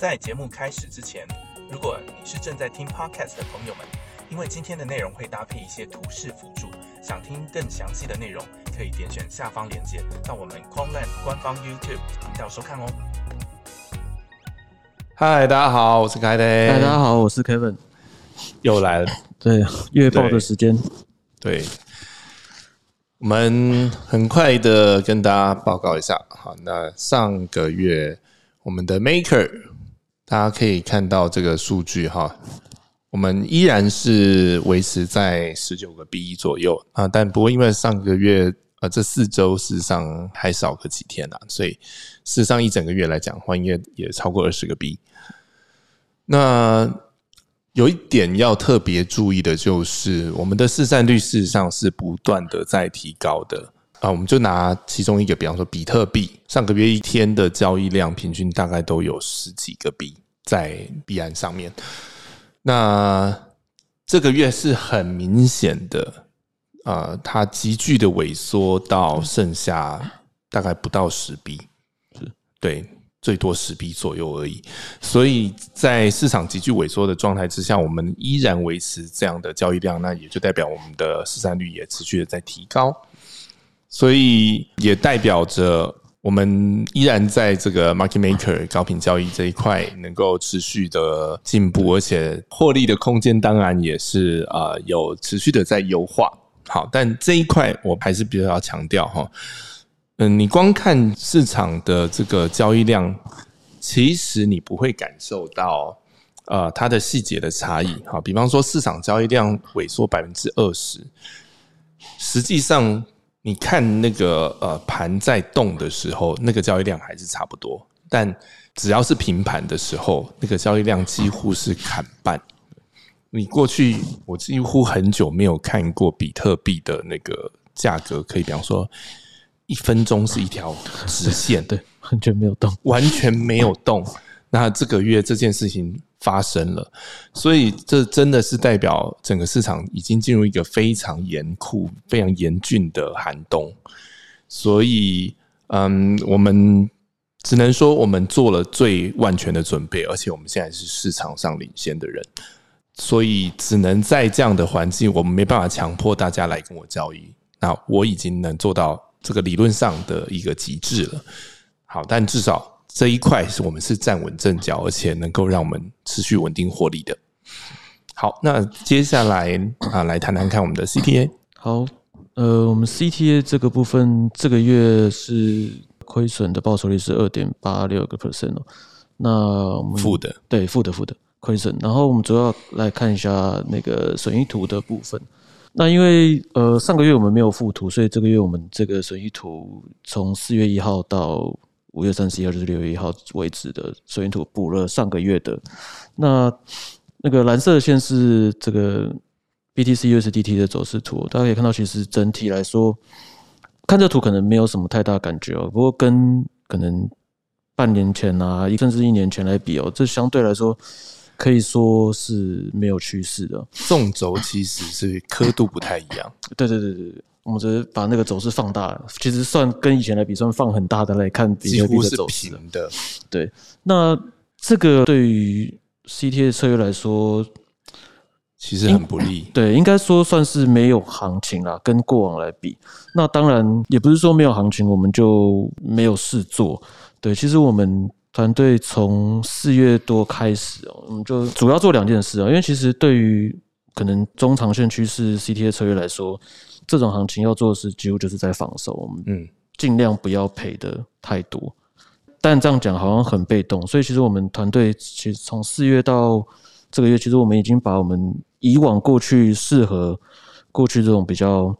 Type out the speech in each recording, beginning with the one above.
在节目开始之前，如果你是正在听 podcast 的朋友们，因为今天的内容会搭配一些图示辅助，想听更详细的内容，可以点选下方链接到我们 Conland 官方 YouTube 频道收看哦。嗨，大家好，我是凯雷。嗨，大家好，我是 Kevin。又来了，对，月报的时间，对，我们很快的跟大家报告一下。好，那上个月我们的 Maker，大家可以看到这个数据哈，我们依然是维持在十九个 B 左右。啊，但不过因为上个月呃这四周事实上还少个几天啊，所以事实上一整个月来讲的话，应该也超过二十个 B。那有一点要特别注意的就是，我们的市占率事实上是不断的在提高的。啊。我们就拿其中一个，比方说比特币，上个月一天的交易量平均大概都有十几个币在币安上面。那这个月是很明显的，呃，它急剧的萎缩到剩下大概不到十币，是对。最多十币左右而已，所以在市场急剧萎缩的状态之下，我们依然维持这样的交易量，那也就代表我们的市占率也持续的在提高，所以也代表着我们依然在这个 market maker 高频交易这一块能够持续的进步，而且获利的空间当然也是呃有持续的在优化。好，但这一块我还是比较要强调哈。嗯，你光看市场的这个交易量，其实你不会感受到呃它的细节的差异。好，比方说市场交易量萎缩百分之二十，实际上你看那个呃盘在动的时候，那个交易量还是差不多。但只要是平盘的时候，那个交易量几乎是砍半。你过去我几乎很久没有看过比特币的那个价格，可以比方说。一分钟是一条直线，对，完全没有动，完全没有动。那这个月这件事情发生了，所以这真的是代表整个市场已经进入一个非常严酷、非常严峻的寒冬。所以，嗯，我们只能说我们做了最万全的准备，而且我们现在是市场上领先的人，所以只能在这样的环境，我们没办法强迫大家来跟我交易。那我已经能做到。这个理论上的一个极致了，好，但至少这一块是我们是站稳阵脚，而且能够让我们持续稳定获利的。好，那接下来啊，来谈谈看我们的 CTA。好，呃，我们 CTA 这个部分这个月是亏损的报酬率是二点八六个 percent 哦。那我们负的，对，负的负的亏损。然后我们主要来看一下那个损益图的部分。那因为呃上个月我们没有附图，所以这个月我们这个损益图从四月一号到五月三十一号，就是六月一号为止的损益图补了上个月的。那那个蓝色线是这个 BTC USDT 的走势图，大家可以看到，其实整体来说看这图可能没有什么太大感觉哦。不过跟可能半年前啊，甚至一年前来比哦，这相对来说。可以说是没有趋势的，纵轴其实是刻度不太一样。对对对对对，我们只是把那个走势放大了，其实算跟以前来比，算放很大的来看，几乎是平的。对，那这个对于 CTA 的策略来说，其实很不利。对，应该说算是没有行情啦，跟过往来比。那当然也不是说没有行情，我们就没有事做。对，其实我们。团队从四月多开始哦，我们就主要做两件事啊。因为其实对于可能中长线趋势 CTA 策略来说，这种行情要做的是几乎就是在防守，我们嗯尽量不要赔的太多。但这样讲好像很被动，所以其实我们团队其实从四月到这个月，其实我们已经把我们以往过去适合过去这种比较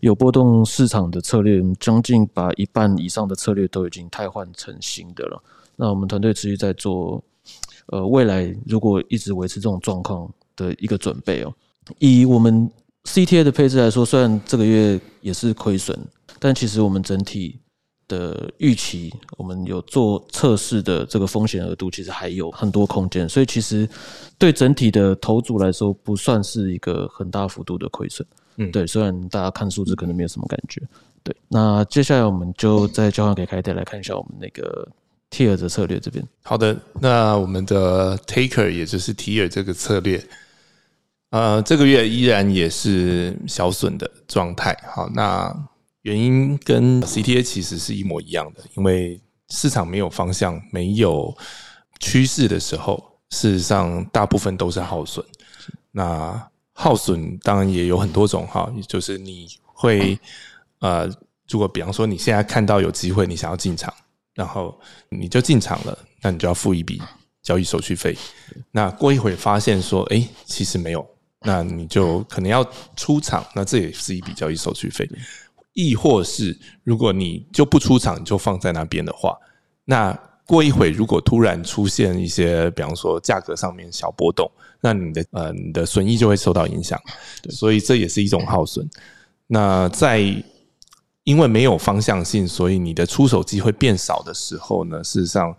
有波动市场的策略，将近把一半以上的策略都已经汰换成新的了。那我们团队持续在做，呃，未来如果一直维持这种状况的一个准备哦。以我们 CTA 的配置来说，虽然这个月也是亏损，但其实我们整体的预期，我们有做测试的这个风险额度，其实还有很多空间。所以其实对整体的投组来说，不算是一个很大幅度的亏损。嗯，对。虽然大家看数字可能没有什么感觉。对。那接下来我们就再交换给凯特来看一下我们那个。Tier 的策略这边。好的，那我们的 Taker 也就是 tier 这个策略，呃，这个月依然也是小损的状态。好，那原因跟 CTA 其实是一模一样的，因为市场没有方向、没有趋势的时候，事实上大部分都是耗损。那耗损当然也有很多种哈，就是你会呃，如果比方说你现在看到有机会，你想要进场，然后你就进场了，那你就要付一笔交易手续费。那过一会发现说，哎，其实没有，那你就可能要出场，那这也是一笔交易手续费。亦或是如果你就不出场，你就放在那边的话，那过一会如果突然出现一些，比方说价格上面小波动，那你的呃你的损益就会受到影响。所以这也是一种耗损。那在因为没有方向性，所以你的出手机会变少的时候呢，事实上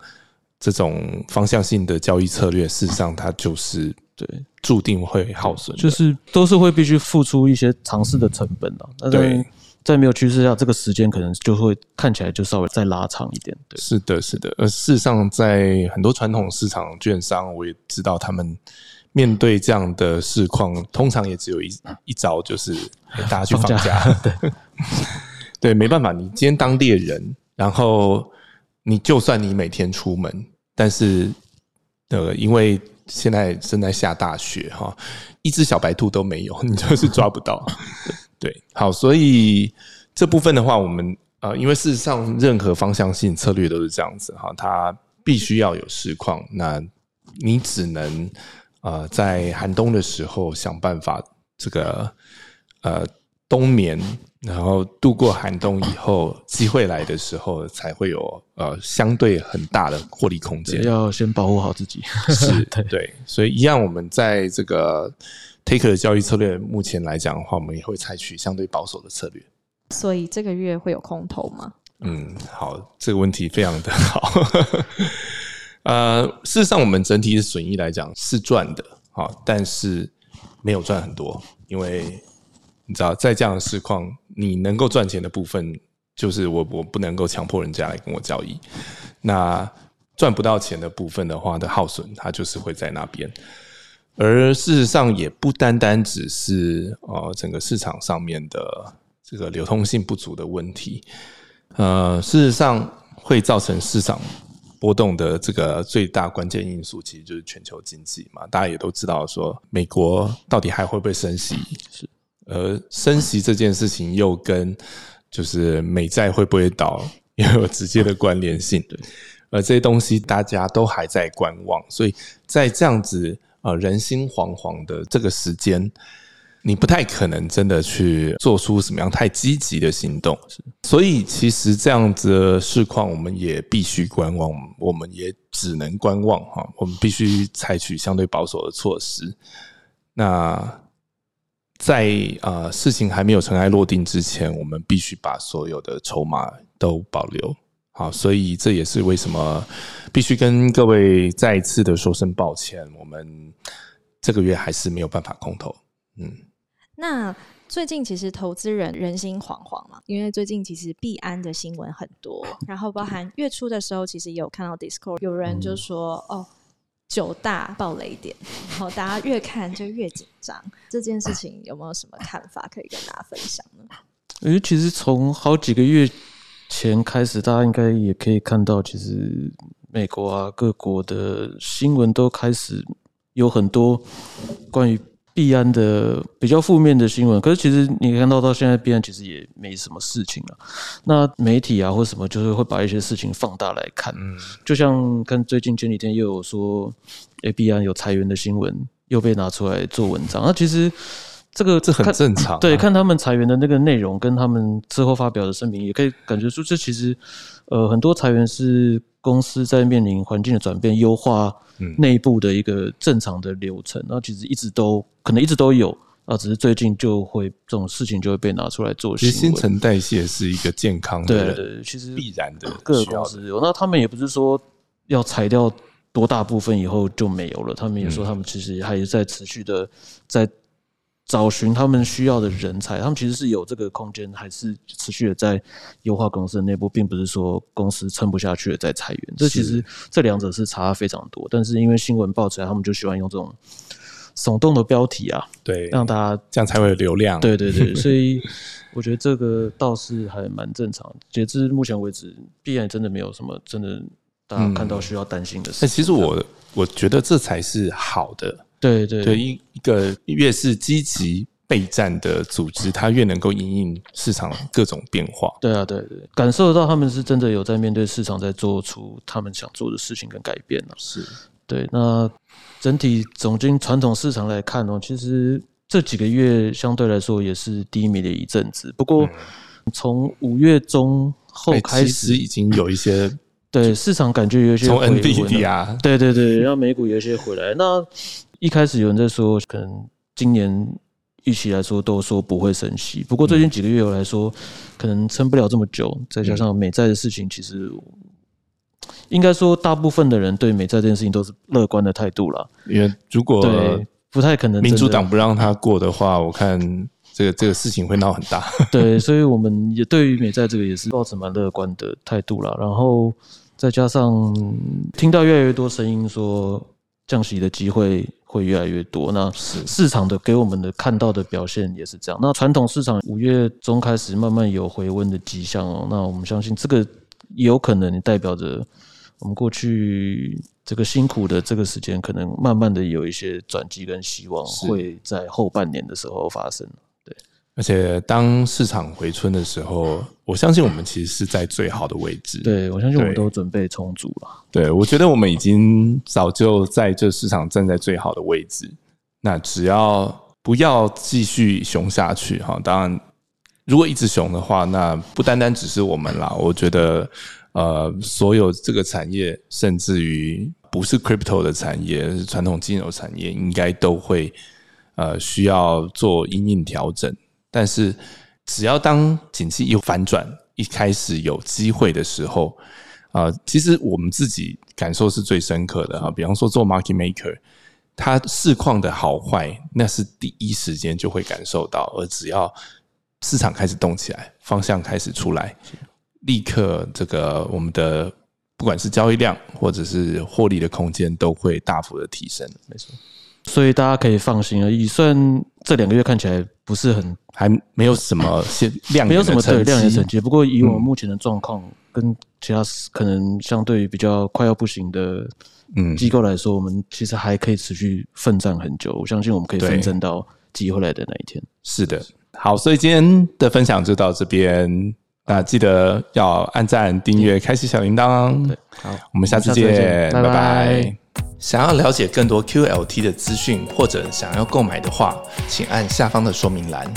这种方向性的交易策略，事实上它就是对注定会耗损，就是都是会必须付出一些尝试的成本的。那对在没有趋势下，这个时间可能就会看起来就稍微再拉长一点。对，是的，是的。而事实上，在很多传统市场券商，我也知道他们面对这样的市况，通常也只有一一招，就是给大家去放放假。对，对，没办法，你今天当猎人，然后你就算你每天出门，但是呃，因为现在正在下大雪哈，一只小白兔都没有，你就是抓不到。对，好，所以这部分的话，我们呃，因为事实上任何方向性策略都是这样子哈，它必须要有实况，那你只能呃在寒冬的时候想办法这个呃冬眠，然后度过寒冬以后，机会来的时候才会有呃相对很大的获利空间。要先保护好自己。是 对对，所以一样，我们在这个 Taker 的交易策略目前来讲的话，我们也会采取相对保守的策略。所以这个月会有空头吗？嗯，好，这个问题非常的好。呃，事实上，我们整体的损益来讲是赚的，好，但是没有赚很多，因为你知道，在这样的市况，你能够赚钱的部分，就是我我不能够强迫人家来跟我交易。那赚不到钱的部分的话的耗损，它就是会在那边。而事实上，也不单单只是呃整个市场上面的这个流通性不足的问题，呃，事实上会造成市场波动的这个最大关键因素，其实就是全球经济嘛。大家也都知道，说美国到底还会不会升息？是，而升息这件事情又跟就是美债会不会倒也有直接的关联性。对，而这些东西大家都还在观望，所以在这样子呃人心惶惶的这个时间。你不太可能真的去做出什么样太积极的行动，所以其实这样子的市况，我们也必须观望，我们也只能观望哈，我们必须采取相对保守的措施。那在呃事情还没有尘埃落定之前，我们必须把所有的筹码都保留好，所以这也是为什么必须跟各位再一次的说声抱歉，我们这个月还是没有办法空投，嗯。那最近其实投资人人心惶惶嘛，因为最近其实币安的新闻很多，然后包含月初的时候，其实也有看到 Discord 有人就说哦九大爆雷点，然后大家越看就越紧张。这件事情有没有什么看法可以跟大家分享呢？因为其实从好几个月前开始，大家应该也可以看到，其实美国啊各国的新闻都开始有很多关于。币安的比较负面的新闻，可是其实你看到到现在，币安其实也没什么事情了。那媒体啊或什么，就是会把一些事情放大来看。嗯，就像看最近前几天又有说，哎，币安有裁员的新闻又被拿出来做文章。那其实这个这很正常。对，看他们裁员的那个内容，跟他们之后发表的声明，也可以感觉出这其实呃很多裁员是公司在面临环境的转变，优化。内部的一个正常的流程，那其实一直都可能一直都有啊，只是最近就会这种事情就会被拿出来做。其实新陈代谢是一个健康的，对对，其实必然的。各个公司有，那他们也不是说要裁掉多大部分以后就没有了，他们也说他们其实还是在持续的在找寻他们需要的人才，他们其实是有这个空间，还是持续的在优化公司的内部，并不是说公司撑不下去了在裁员。这其实这两者是差非常多，但是因为新闻报出来，他们就喜欢用这种耸动的标题啊，对，让大家这样才会有流量。对对对，所以我觉得这个倒是还蛮正常。截至目前为止，必然真的没有什么真的大家看到需要担心的事。但其实我我觉得这才是好的。对对对，一一个越是积极备战的组织，它越能够应应市场各种变化。对啊，对对，感受得到他们是真的有在面对市场，在做出他们想做的事情跟改变了。是对。那整体总经传统市场来看呢，其实这几个月相对来说也是低迷的一阵子。不过从五月中后开始，已经有一些对市场感觉有一些从回温 NVD 了啊，对对对，让美股有一些回来。那一开始有人在说，可能今年预期来说都说不会升息，不过最近几个月来说，可能撑不了这么久。再加上美债的事情，其实应该说大部分的人对美债这件事情都是乐观的态度了。因为如果对，不太可能民主党不让他过的话，我看这个这个事情会闹很大。对，所以我们也对于美债这个也是抱持蛮乐观的态度啦。然后再加上听到越来越多声音说降息的机会会越来越多，那市场的给我们的看到的表现也是这样。那传统市场五月中开始慢慢有回温的迹象哦，那我们相信这个也有可能代表着我们过去。这个辛苦的这个时间，可能慢慢的有一些转机跟希望，会在后半年的时候发生。而且当市场回春的时候，我相信我们其实是在最好的位置。对，我相信我们都准备充足了。对，我觉得我们已经早就在这市场站在最好的位置。那只要不要继续熊下去哈，当然，如果一直熊的话，那不单单只是我们啦。我觉得，呃，所有这个产业，甚至于不是 crypto 的产业，传统金融产业，应该都会呃需要做因应调整。但是，只要当景气有反转，一开始有机会的时候，啊、其实我们自己感受是最深刻的啊。比方说做 market maker，它市况的好坏，那是第一时间就会感受到，而只要市场开始动起来，方向开始出来，立刻这个我们的不管是交易量或者是获利的空间，都会大幅的提升。没错，所以大家可以放心了。以算这两个月看起来不是很还没有什么现亮没有什么对亮眼成绩，不过以我们目前的状况，跟其他可能相对于比较快要不行的嗯机构来说，我们其实还可以持续奋战很久。我相信我们可以对奋战到机会来的那一天。是的，好，所以今天的分享就到这边。那记得要按赞、订阅、开启小铃铛。对，好，我们下次见，拜拜想要了解更多 QLT 的资讯或者想要购买的话，请按下方的说明栏。